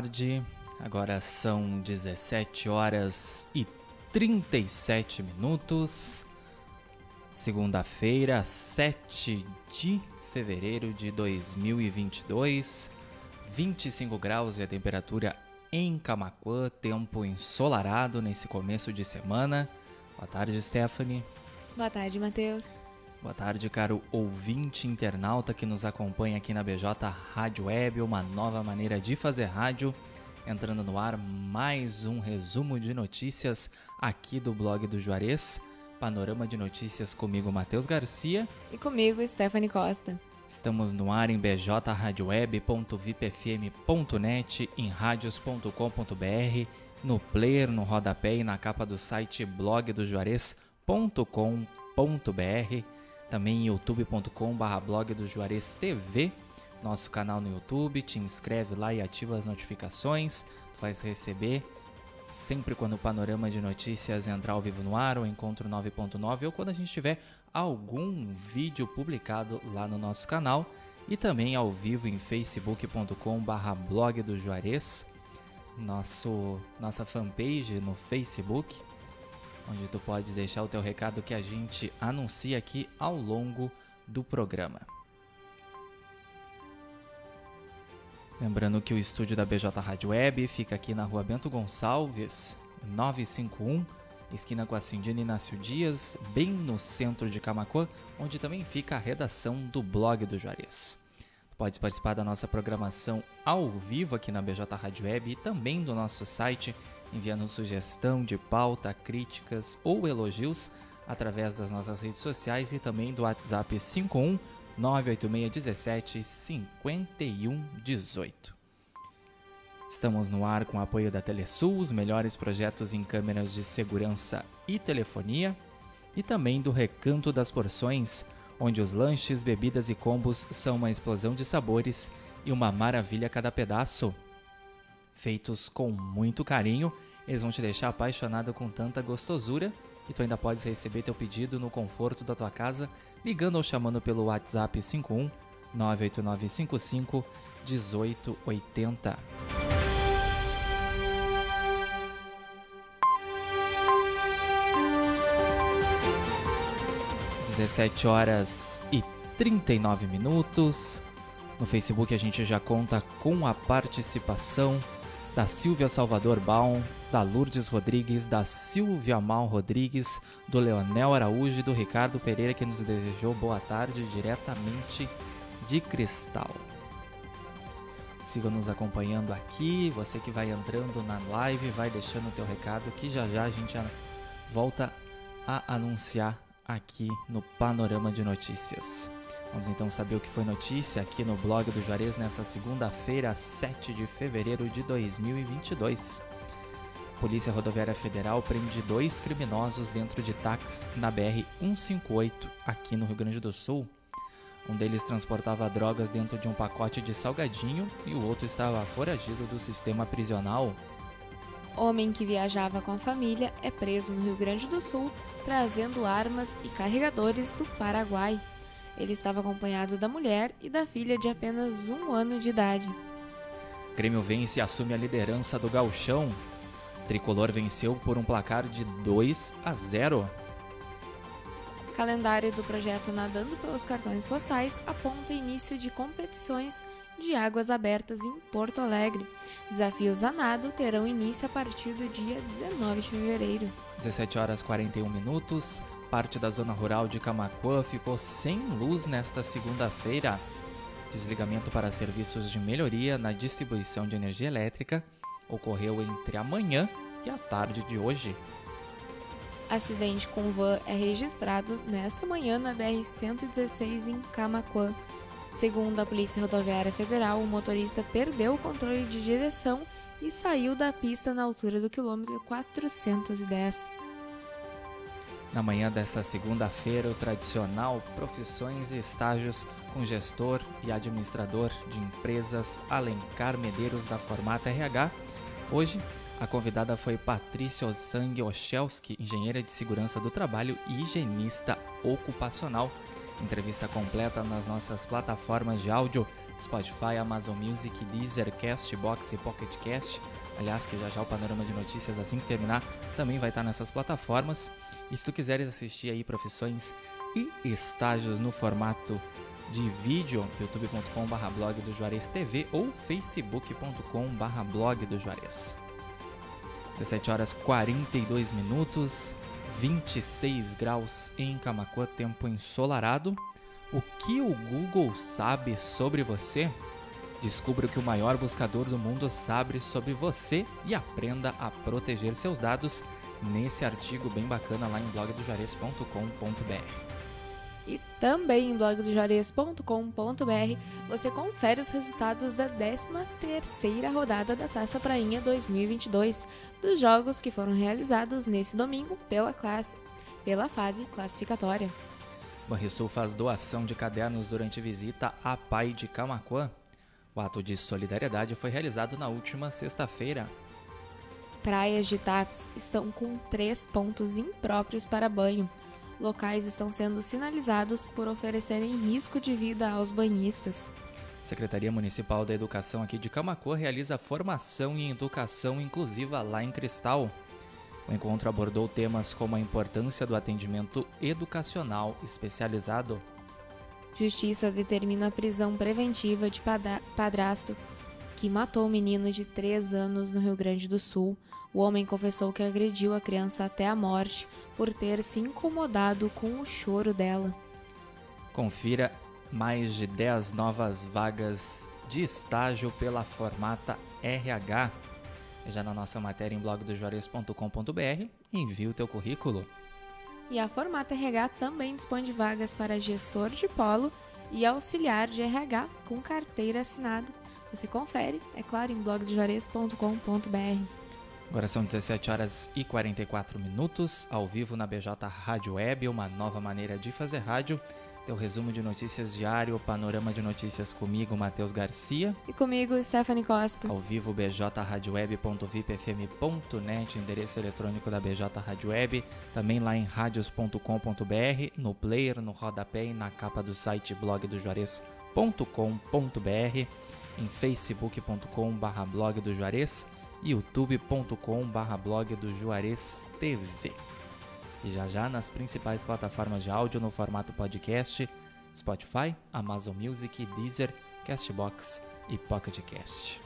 tarde. Agora são 17 horas e 37 minutos. Segunda-feira, 7 de fevereiro de 2022. 25 graus e a temperatura em Camacuã, tempo ensolarado nesse começo de semana. Boa tarde, Stephanie. Boa tarde, Matheus. Boa tarde, caro ouvinte internauta que nos acompanha aqui na BJ Rádio Web, uma nova maneira de fazer rádio. Entrando no ar mais um resumo de notícias aqui do blog do Juarez. Panorama de notícias comigo, Matheus Garcia. E comigo, Stephanie Costa. Estamos no ar em bjradioweb.vipfm.net, em radios.com.br, no player, no rodapé e na capa do site blogdojuarez.com.br também youtube.com.br blog do Juarez TV, nosso canal no YouTube, te inscreve lá e ativa as notificações, tu vais receber sempre quando o panorama de notícias entrar ao vivo no ar, ou encontro 9.9, ou quando a gente tiver algum vídeo publicado lá no nosso canal, e também ao vivo em facebook.com/barra blog do Juarez, nosso, nossa fanpage no Facebook onde tu pode deixar o teu recado que a gente anuncia aqui ao longo do programa. Lembrando que o estúdio da BJ Rádio Web fica aqui na rua Bento Gonçalves, 951, esquina com a Cindina Inácio Dias, bem no centro de Camacuã, onde também fica a redação do blog do Juarez. Pode participar da nossa programação ao vivo aqui na BJ Rádio Web e também do nosso site enviando sugestão de pauta, críticas ou elogios através das nossas redes sociais e também do WhatsApp 51 98617 5118. Estamos no ar com o apoio da Telesul, os melhores projetos em câmeras de segurança e telefonia, e também do Recanto das Porções, onde os lanches, bebidas e combos são uma explosão de sabores e uma maravilha a cada pedaço feitos com muito carinho. Eles vão te deixar apaixonado com tanta gostosura e tu ainda podes receber teu pedido no conforto da tua casa ligando ou chamando pelo WhatsApp 51 98955 1880. Dezessete horas e 39 minutos. No Facebook a gente já conta com a participação da Silvia Salvador Baum, da Lourdes Rodrigues, da Silvia Mal Rodrigues, do Leonel Araújo e do Ricardo Pereira que nos desejou boa tarde diretamente de Cristal. Siga nos acompanhando aqui, você que vai entrando na live, vai deixando o teu recado que já já a gente volta a anunciar aqui no Panorama de Notícias. Vamos então saber o que foi notícia aqui no blog do Juarez nessa segunda-feira, 7 de fevereiro de 2022. Polícia Rodoviária Federal prende dois criminosos dentro de táxi na BR-158, aqui no Rio Grande do Sul. Um deles transportava drogas dentro de um pacote de salgadinho e o outro estava foragido do sistema prisional. Homem que viajava com a família é preso no Rio Grande do Sul, trazendo armas e carregadores do Paraguai. Ele estava acompanhado da mulher e da filha de apenas um ano de idade. Grêmio vence e assume a liderança do gauchão. Tricolor venceu por um placar de 2 a 0. Calendário do projeto Nadando pelos Cartões Postais aponta início de competições de águas abertas em Porto Alegre. Desafios a nado terão início a partir do dia 19 de fevereiro. 17 horas 41 minutos. Parte da zona rural de Camacuã ficou sem luz nesta segunda-feira. Desligamento para serviços de melhoria na distribuição de energia elétrica ocorreu entre a manhã e a tarde de hoje. Acidente com van é registrado nesta manhã na BR-116 em Camacuã. Segundo a Polícia Rodoviária Federal, o motorista perdeu o controle de direção e saiu da pista na altura do quilômetro 410. Na manhã dessa segunda-feira, o tradicional Profissões e Estágios com gestor e administrador de empresas Alencar Medeiros da Formata RH. Hoje, a convidada foi Patrícia Ozang Ochelski, engenheira de segurança do trabalho e higienista ocupacional. Entrevista completa nas nossas plataformas de áudio Spotify, Amazon Music, Deezer, Castbox e Pocket Cast. Aliás, que já já o panorama de notícias assim que terminar também vai estar nessas plataformas. E se tu quiseres assistir aí profissões e estágios no formato de vídeo, youtube.com.br blog do Juarez TV ou facebook.com.br blog do Juarez. 17 horas 42 minutos, 26 graus em Camacuã, tempo ensolarado. O que o Google sabe sobre você? Descubra o que o maior buscador do mundo sabe sobre você e aprenda a proteger seus dados nesse artigo bem bacana lá em blogdojuarez.com.br. E também em blogdojuarez.com.br você confere os resultados da 13ª rodada da Taça Prainha 2022, dos jogos que foram realizados nesse domingo pela classe, pela fase classificatória. Banrisul faz doação de cadernos durante visita a Pai de Camacuã. O ato de solidariedade foi realizado na última sexta-feira. Praias de Tapes estão com três pontos impróprios para banho locais estão sendo sinalizados por oferecerem risco de vida aos banhistas. Secretaria Municipal da Educação aqui de Camacuã realiza formação em educação inclusiva lá em Cristal. O encontro abordou temas como a importância do atendimento educacional especializado. Justiça determina a prisão preventiva de padrasto que matou um menino de 3 anos no Rio Grande do Sul. O homem confessou que agrediu a criança até a morte por ter se incomodado com o choro dela. Confira mais de 10 novas vagas de estágio pela Formata RH. Já na nossa matéria em blogdojuarez.com.br, envie o teu currículo. E a Formata RH também dispõe de vagas para gestor de polo e auxiliar de RH com carteira assinada você confere, é claro, em blogdejuarez.com.br. Agora são 17 horas e 44 minutos, ao vivo na BJ Rádio Web, uma nova maneira de fazer rádio. Teu resumo de notícias diário, panorama de notícias comigo, Matheus Garcia. E comigo, Stephanie Costa. Ao vivo, bjradioweb.vipfm.net, endereço eletrônico da BJ Rádio Web. Também lá em radios.com.br, no player, no rodapé e na capa do site blogdojuarez.com.br em facebook.com.br blog do Juarez youtube.com.br blog do Juarez TV. E já já nas principais plataformas de áudio no formato podcast, Spotify, Amazon Music, Deezer, Castbox e Pocket Cast.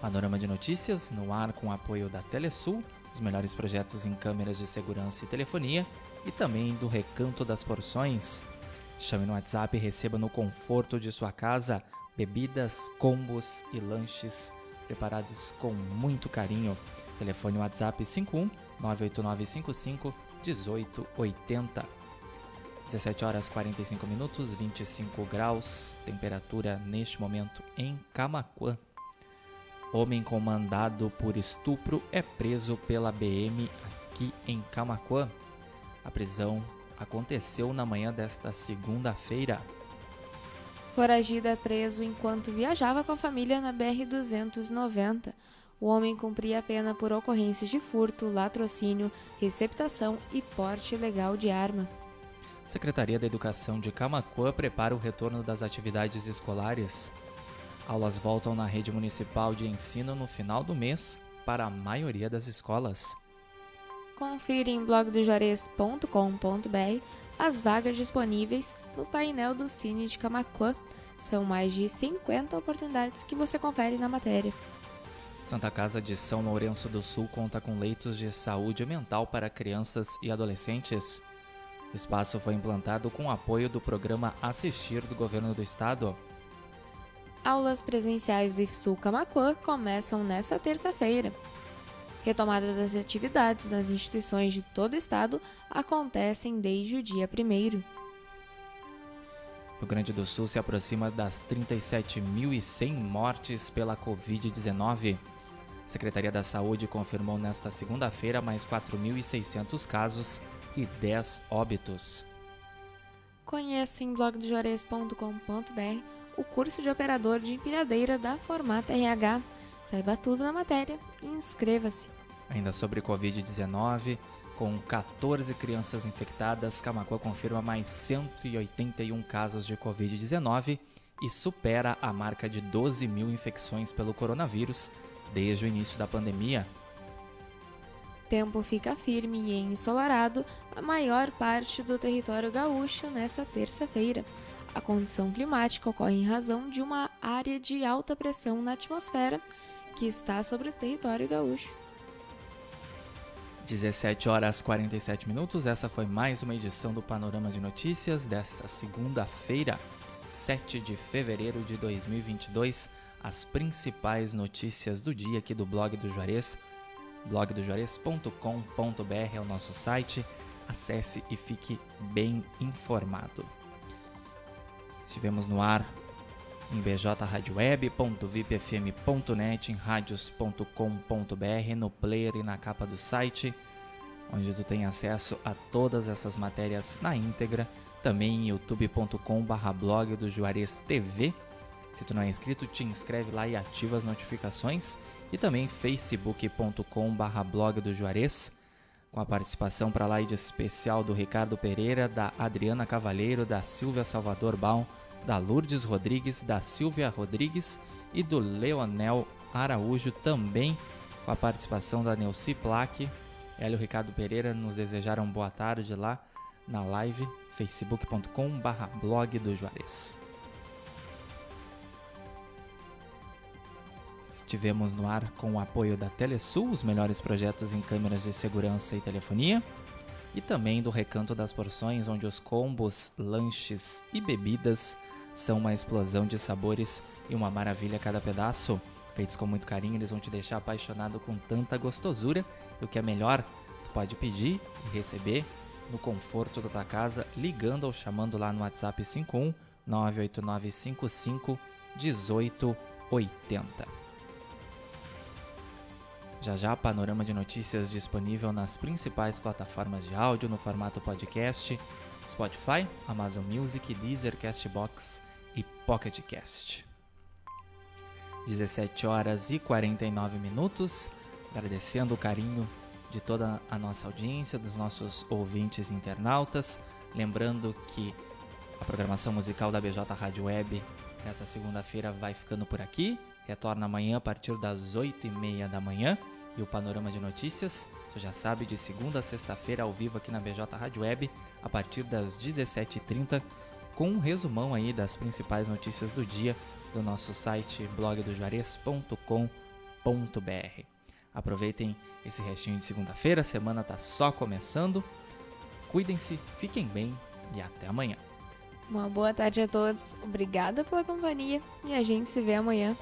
Panorama de notícias no ar com apoio da Telesul, os melhores projetos em câmeras de segurança e telefonia e também do Recanto das Porções. Chame no WhatsApp e receba no conforto de sua casa bebidas, combos e lanches preparados com muito carinho. Telefone WhatsApp 51 98955 1880. 17 horas 45 minutos, 25 graus, temperatura neste momento em Camacuã. Homem comandado por estupro é preso pela BM aqui em Camacuã. A prisão aconteceu na manhã desta segunda-feira. Foragido é preso enquanto viajava com a família na BR-290. O homem cumpria a pena por ocorrências de furto, latrocínio, receptação e porte ilegal de arma. Secretaria da Educação de Camacuã prepara o retorno das atividades escolares. Aulas voltam na rede municipal de ensino no final do mês para a maioria das escolas. Confira em blogdojuarez.com.br as vagas disponíveis no painel do Cine de Camacuã. São mais de 50 oportunidades que você confere na matéria. Santa Casa de São Lourenço do Sul conta com leitos de saúde mental para crianças e adolescentes. O espaço foi implantado com apoio do programa Assistir do Governo do Estado. Aulas presenciais do IFSUL Camacuã começam nesta terça-feira. Retomada das atividades nas instituições de todo o estado acontecem desde o dia 1 Rio Grande do Sul se aproxima das 37.100 mortes pela Covid-19. A Secretaria da Saúde confirmou nesta segunda-feira mais 4.600 casos e 10 óbitos. Conheça em blogdojuarez.com.br o curso de operador de empilhadeira da Formata RH. Saiba tudo na matéria e inscreva-se. Ainda sobre Covid-19, Com 14 crianças infectadas, Camacuã confirma mais 181 casos de Covid-19 e supera a marca de 12 mil infecções pelo coronavírus desde o início da pandemia. Tempo fica firme e ensolarado na maior parte do território gaúcho nesta terça-feira. A condição climática ocorre em razão de uma área de alta pressão na atmosfera que está sobre o território gaúcho. 17 horas 47 minutos. Essa foi mais uma edição do Panorama de Notícias dessa segunda-feira, 7 de fevereiro de 2022. As principais notícias do dia aqui do blog do Juarez, blogdojuarez.com.br é o nosso site. Acesse e fique bem informado. Estivemos no ar em bjradioweb.vipfm.net, em radios.com.br, no player e na capa do site, onde tu tem acesso a todas essas matérias na íntegra, também em youtube.com/blog do Juarez TV. Se tu não é inscrito, te inscreve lá e ativa as notificações e também facebook.com/blog do Juarez com a participação para lá e de especial do Ricardo Pereira, da Adriana Cavalheiro, da Silvia Salvador Baum, da Lourdes Rodrigues, da Silvia Rodrigues e do Leonel Araújo, também com a participação da Neuci Plaque. Ela e o Ricardo Pereira nos desejaram boa tarde lá na live facebook.com blog do Juarez. Estivemos no ar com o apoio da Telesul, os melhores projetos em câmeras de segurança e telefonia e também do Recanto das Porções, onde os combos, lanches e bebidas são uma explosão de sabores e uma maravilha a cada pedaço. Feitos com muito carinho, eles vão te deixar apaixonado com tanta gostosura. E o que é melhor, tu pode pedir e receber no conforto da tua casa, ligando ou chamando lá no WhatsApp 51 98955 1880. Já já, panorama de notícias disponível nas principais plataformas de áudio no formato podcast, Spotify, Amazon Music, Deezer, Castbox e Pocket Cast. 17 horas e 49 minutos, agradecendo o carinho de toda a nossa audiência, dos nossos ouvintes internautas, lembrando que a programação musical da BJ Rádio Web nessa segunda-feira vai ficando por aqui, retorna amanhã a partir das 8 e meia da manhã e o Panorama de Notícias, tu já sabe, de segunda a sexta-feira ao vivo aqui na BJ Rádio Web, a partir das 17h30, com um resumão aí das principais notícias do dia do nosso site blogdojuarez.com.br. Aproveitem esse restinho de segunda-feira, a semana tá só começando. Cuidem-se, fiquem bem e até amanhã. Uma boa tarde a todos, obrigada pela companhia e a gente se vê amanhã.